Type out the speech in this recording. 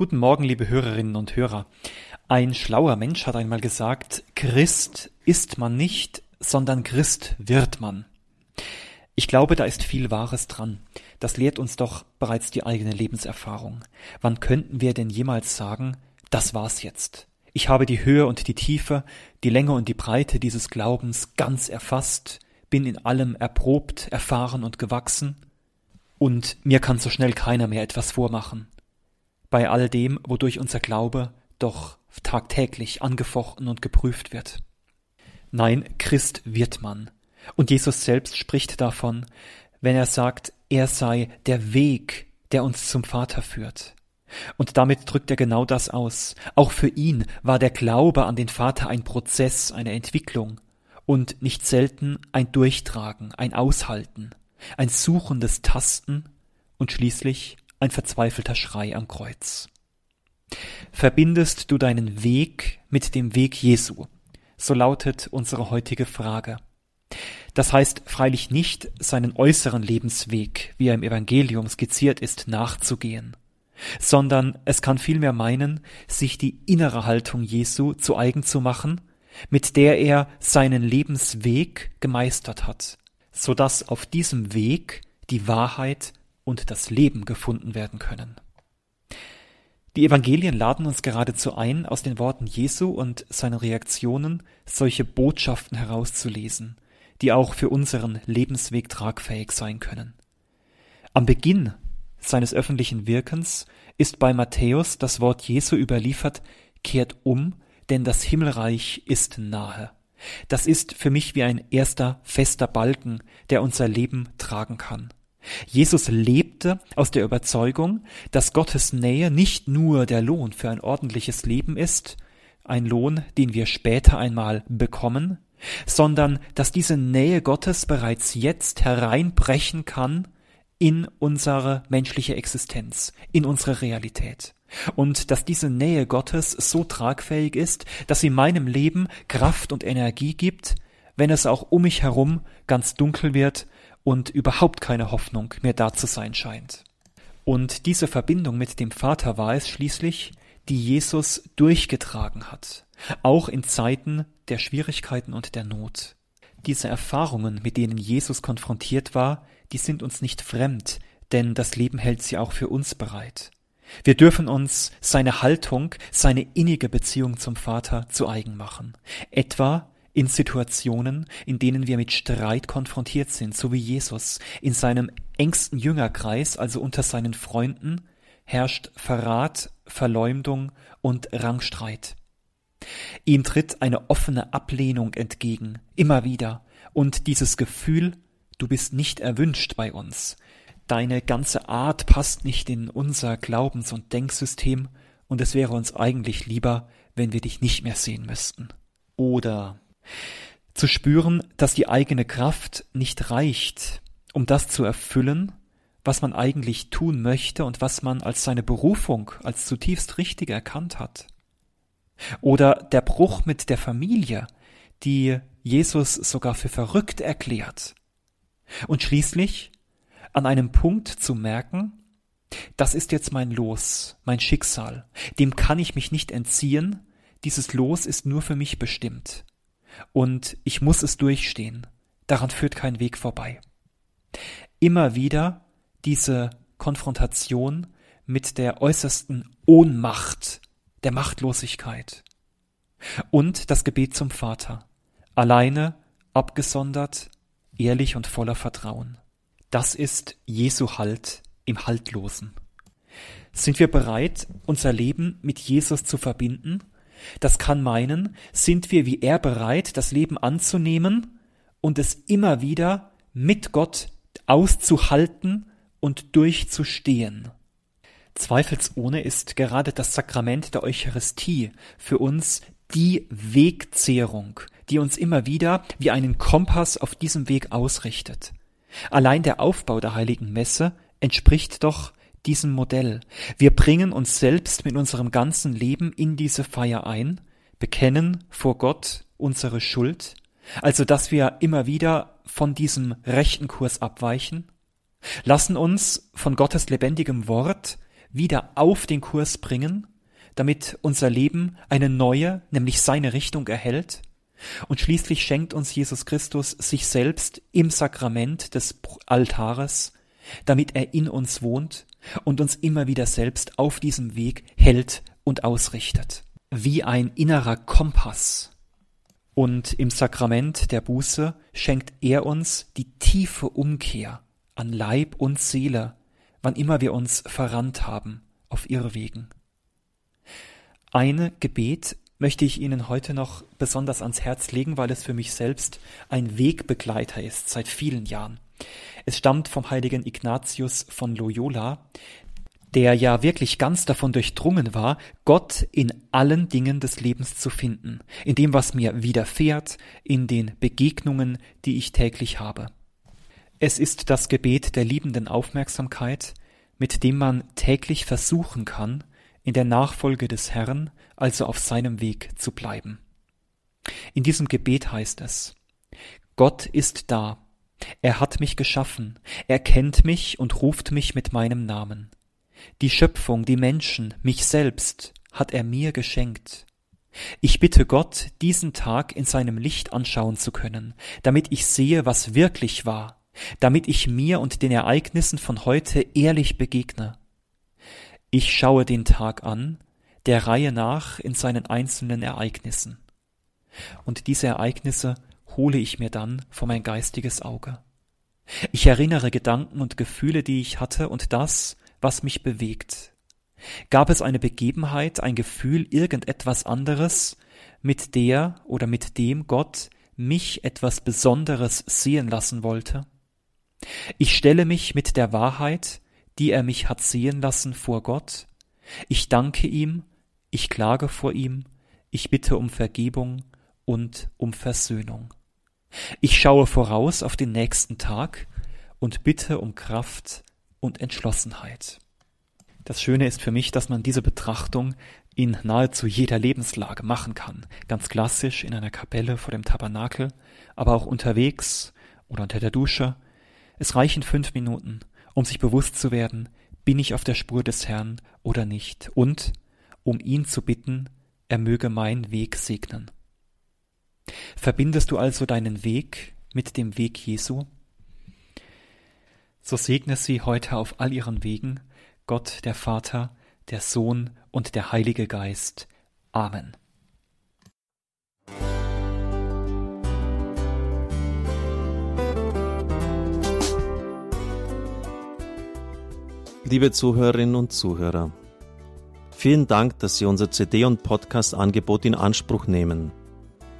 Guten Morgen, liebe Hörerinnen und Hörer. Ein schlauer Mensch hat einmal gesagt, Christ ist man nicht, sondern Christ wird man. Ich glaube, da ist viel Wahres dran. Das lehrt uns doch bereits die eigene Lebenserfahrung. Wann könnten wir denn jemals sagen, das war's jetzt? Ich habe die Höhe und die Tiefe, die Länge und die Breite dieses Glaubens ganz erfasst, bin in allem erprobt, erfahren und gewachsen, und mir kann so schnell keiner mehr etwas vormachen bei all dem, wodurch unser Glaube doch tagtäglich angefochten und geprüft wird. Nein, Christ wird man. Und Jesus selbst spricht davon, wenn er sagt, er sei der Weg, der uns zum Vater führt. Und damit drückt er genau das aus. Auch für ihn war der Glaube an den Vater ein Prozess, eine Entwicklung und nicht selten ein Durchtragen, ein Aushalten, ein suchendes Tasten und schließlich ein verzweifelter Schrei am Kreuz. Verbindest du deinen Weg mit dem Weg Jesu? So lautet unsere heutige Frage. Das heißt freilich nicht, seinen äußeren Lebensweg, wie er im Evangelium skizziert ist, nachzugehen, sondern es kann vielmehr meinen, sich die innere Haltung Jesu zu eigen zu machen, mit der er seinen Lebensweg gemeistert hat, so dass auf diesem Weg die Wahrheit und das Leben gefunden werden können. Die Evangelien laden uns geradezu ein, aus den Worten Jesu und seinen Reaktionen solche Botschaften herauszulesen, die auch für unseren Lebensweg tragfähig sein können. Am Beginn seines öffentlichen Wirkens ist bei Matthäus das Wort Jesu überliefert, kehrt um, denn das Himmelreich ist nahe. Das ist für mich wie ein erster fester Balken, der unser Leben tragen kann. Jesus lebte aus der Überzeugung, dass Gottes Nähe nicht nur der Lohn für ein ordentliches Leben ist, ein Lohn, den wir später einmal bekommen, sondern dass diese Nähe Gottes bereits jetzt hereinbrechen kann in unsere menschliche Existenz, in unsere Realität. Und dass diese Nähe Gottes so tragfähig ist, dass sie meinem Leben Kraft und Energie gibt, wenn es auch um mich herum ganz dunkel wird und überhaupt keine Hoffnung mehr da zu sein scheint. Und diese Verbindung mit dem Vater war es schließlich, die Jesus durchgetragen hat, auch in Zeiten der Schwierigkeiten und der Not. Diese Erfahrungen, mit denen Jesus konfrontiert war, die sind uns nicht fremd, denn das Leben hält sie auch für uns bereit. Wir dürfen uns seine Haltung, seine innige Beziehung zum Vater zu eigen machen, etwa in Situationen, in denen wir mit Streit konfrontiert sind, so wie Jesus. In seinem engsten Jüngerkreis, also unter seinen Freunden, herrscht Verrat, Verleumdung und Rangstreit. Ihm tritt eine offene Ablehnung entgegen, immer wieder, und dieses Gefühl, du bist nicht erwünscht bei uns, deine ganze Art passt nicht in unser Glaubens- und Denksystem, und es wäre uns eigentlich lieber, wenn wir dich nicht mehr sehen müssten. Oder zu spüren, dass die eigene Kraft nicht reicht, um das zu erfüllen, was man eigentlich tun möchte und was man als seine Berufung, als zutiefst richtig erkannt hat. Oder der Bruch mit der Familie, die Jesus sogar für verrückt erklärt. Und schließlich an einem Punkt zu merken, das ist jetzt mein Los, mein Schicksal, dem kann ich mich nicht entziehen, dieses Los ist nur für mich bestimmt und ich muss es durchstehen. Daran führt kein Weg vorbei. Immer wieder diese Konfrontation mit der äußersten Ohnmacht, der Machtlosigkeit. Und das Gebet zum Vater. Alleine, abgesondert, ehrlich und voller Vertrauen. Das ist Jesu Halt im Haltlosen. Sind wir bereit, unser Leben mit Jesus zu verbinden das kann meinen, sind wir wie er bereit, das Leben anzunehmen und es immer wieder mit Gott auszuhalten und durchzustehen. Zweifelsohne ist gerade das Sakrament der Eucharistie für uns die Wegzehrung, die uns immer wieder wie einen Kompass auf diesem Weg ausrichtet. Allein der Aufbau der heiligen Messe entspricht doch diesem Modell. Wir bringen uns selbst mit unserem ganzen Leben in diese Feier ein, bekennen vor Gott unsere Schuld, also dass wir immer wieder von diesem rechten Kurs abweichen, lassen uns von Gottes lebendigem Wort wieder auf den Kurs bringen, damit unser Leben eine neue, nämlich seine Richtung erhält. Und schließlich schenkt uns Jesus Christus sich selbst im Sakrament des Altares, damit er in uns wohnt und uns immer wieder selbst auf diesem Weg hält und ausrichtet. Wie ein innerer Kompass. Und im Sakrament der Buße schenkt er uns die tiefe Umkehr an Leib und Seele, wann immer wir uns verrannt haben auf Irrwegen. Eine Gebet möchte ich Ihnen heute noch besonders ans Herz legen, weil es für mich selbst ein Wegbegleiter ist seit vielen Jahren. Es stammt vom heiligen Ignatius von Loyola, der ja wirklich ganz davon durchdrungen war, Gott in allen Dingen des Lebens zu finden, in dem, was mir widerfährt, in den Begegnungen, die ich täglich habe. Es ist das Gebet der liebenden Aufmerksamkeit, mit dem man täglich versuchen kann, in der Nachfolge des Herrn, also auf seinem Weg zu bleiben. In diesem Gebet heißt es, Gott ist da, er hat mich geschaffen, er kennt mich und ruft mich mit meinem Namen. Die Schöpfung, die Menschen, mich selbst hat er mir geschenkt. Ich bitte Gott, diesen Tag in seinem Licht anschauen zu können, damit ich sehe, was wirklich war, damit ich mir und den Ereignissen von heute ehrlich begegne. Ich schaue den Tag an, der Reihe nach in seinen einzelnen Ereignissen. Und diese Ereignisse hole ich mir dann vor mein geistiges Auge. Ich erinnere Gedanken und Gefühle, die ich hatte und das, was mich bewegt. Gab es eine Begebenheit, ein Gefühl, irgendetwas anderes, mit der oder mit dem Gott mich etwas Besonderes sehen lassen wollte? Ich stelle mich mit der Wahrheit, die er mich hat sehen lassen, vor Gott. Ich danke ihm, ich klage vor ihm, ich bitte um Vergebung und um Versöhnung. Ich schaue voraus auf den nächsten Tag und bitte um Kraft und Entschlossenheit. Das Schöne ist für mich, dass man diese Betrachtung in nahezu jeder Lebenslage machen kann. Ganz klassisch in einer Kapelle vor dem Tabernakel, aber auch unterwegs oder unter der Dusche. Es reichen fünf Minuten, um sich bewusst zu werden, bin ich auf der Spur des Herrn oder nicht, und um ihn zu bitten, er möge meinen Weg segnen. Verbindest du also deinen Weg mit dem Weg Jesu? So segne sie heute auf all ihren Wegen, Gott der Vater, der Sohn und der Heilige Geist. Amen. Liebe Zuhörerinnen und Zuhörer, vielen Dank, dass Sie unser CD- und Podcast-Angebot in Anspruch nehmen.